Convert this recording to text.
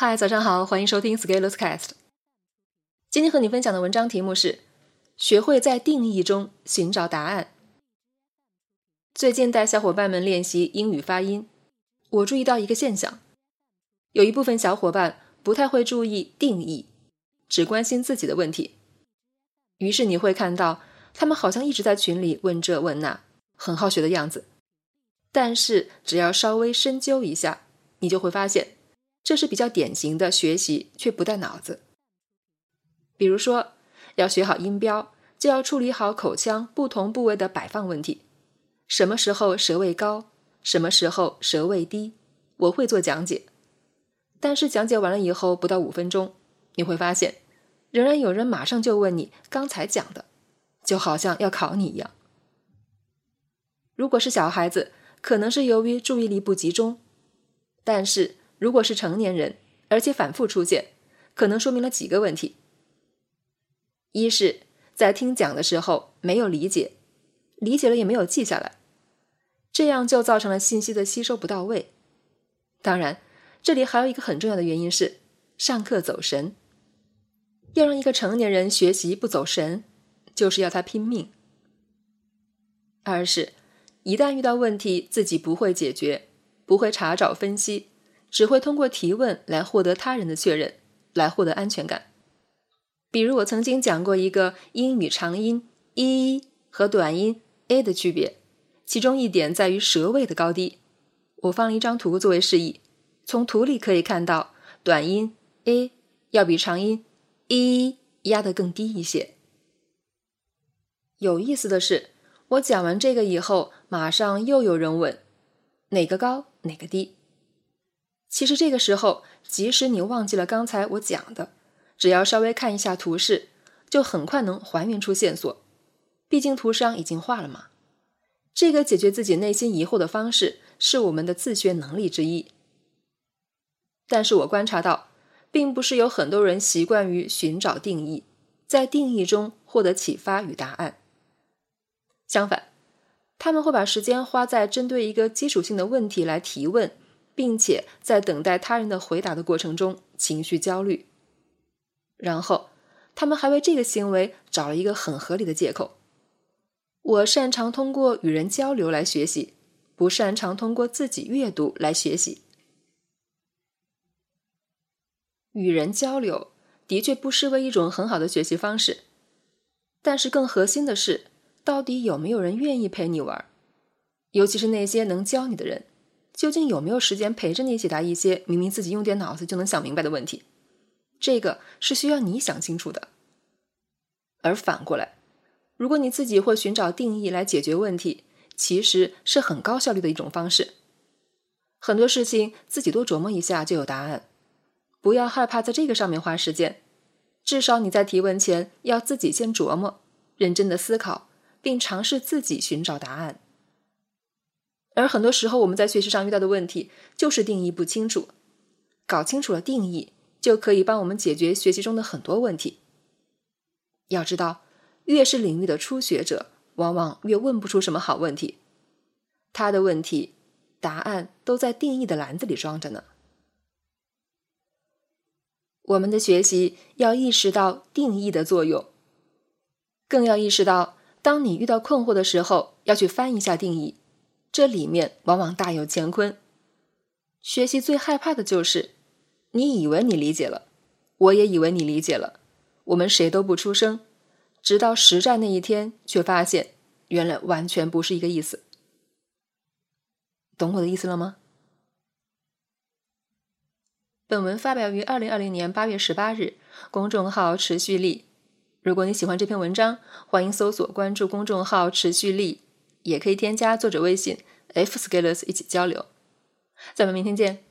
嗨，早上好，欢迎收听 Scalers Cast。今天和你分享的文章题目是：学会在定义中寻找答案。最近带小伙伴们练习英语发音，我注意到一个现象：有一部分小伙伴不太会注意定义，只关心自己的问题。于是你会看到他们好像一直在群里问这问那，很好学的样子。但是只要稍微深究一下，你就会发现。这是比较典型的学习却不带脑子。比如说，要学好音标，就要处理好口腔不同部位的摆放问题。什么时候舌位高，什么时候舌位低，我会做讲解。但是讲解完了以后，不到五分钟，你会发现，仍然有人马上就问你刚才讲的，就好像要考你一样。如果是小孩子，可能是由于注意力不集中，但是。如果是成年人，而且反复出现，可能说明了几个问题：一是，在听讲的时候没有理解，理解了也没有记下来，这样就造成了信息的吸收不到位。当然，这里还有一个很重要的原因是上课走神。要让一个成年人学习不走神，就是要他拼命。二是，一旦遇到问题，自己不会解决，不会查找分析。只会通过提问来获得他人的确认，来获得安全感。比如我曾经讲过一个英语长音 e 和短音 a 的区别，其中一点在于舌位的高低。我放了一张图作为示意，从图里可以看到，短音 a 要比长音 e 压得更低一些。有意思的是，我讲完这个以后，马上又有人问，哪个高，哪个低？其实这个时候，即使你忘记了刚才我讲的，只要稍微看一下图示，就很快能还原出线索。毕竟图上已经画了嘛。这个解决自己内心疑惑的方式，是我们的自学能力之一。但是我观察到，并不是有很多人习惯于寻找定义，在定义中获得启发与答案。相反，他们会把时间花在针对一个基础性的问题来提问。并且在等待他人的回答的过程中，情绪焦虑。然后，他们还为这个行为找了一个很合理的借口：我擅长通过与人交流来学习，不擅长通过自己阅读来学习。与人交流的确不失为一种很好的学习方式，但是更核心的是，到底有没有人愿意陪你玩？尤其是那些能教你的人。究竟有没有时间陪着你解答一些明明自己用点脑子就能想明白的问题？这个是需要你想清楚的。而反过来，如果你自己会寻找定义来解决问题，其实是很高效率的一种方式。很多事情自己多琢磨一下就有答案，不要害怕在这个上面花时间。至少你在提问前要自己先琢磨，认真的思考，并尝试自己寻找答案。而很多时候，我们在学习上遇到的问题就是定义不清楚。搞清楚了定义，就可以帮我们解决学习中的很多问题。要知道，越是领域的初学者，往往越问不出什么好问题。他的问题，答案都在定义的篮子里装着呢。我们的学习要意识到定义的作用，更要意识到，当你遇到困惑的时候，要去翻一下定义。这里面往往大有乾坤。学习最害怕的就是，你以为你理解了，我也以为你理解了，我们谁都不出声，直到实战那一天，却发现原来完全不是一个意思。懂我的意思了吗？本文发表于二零二零年八月十八日，公众号持续力。如果你喜欢这篇文章，欢迎搜索关注公众号持续力。也可以添加作者微信 f scalers 一起交流，咱们明天见。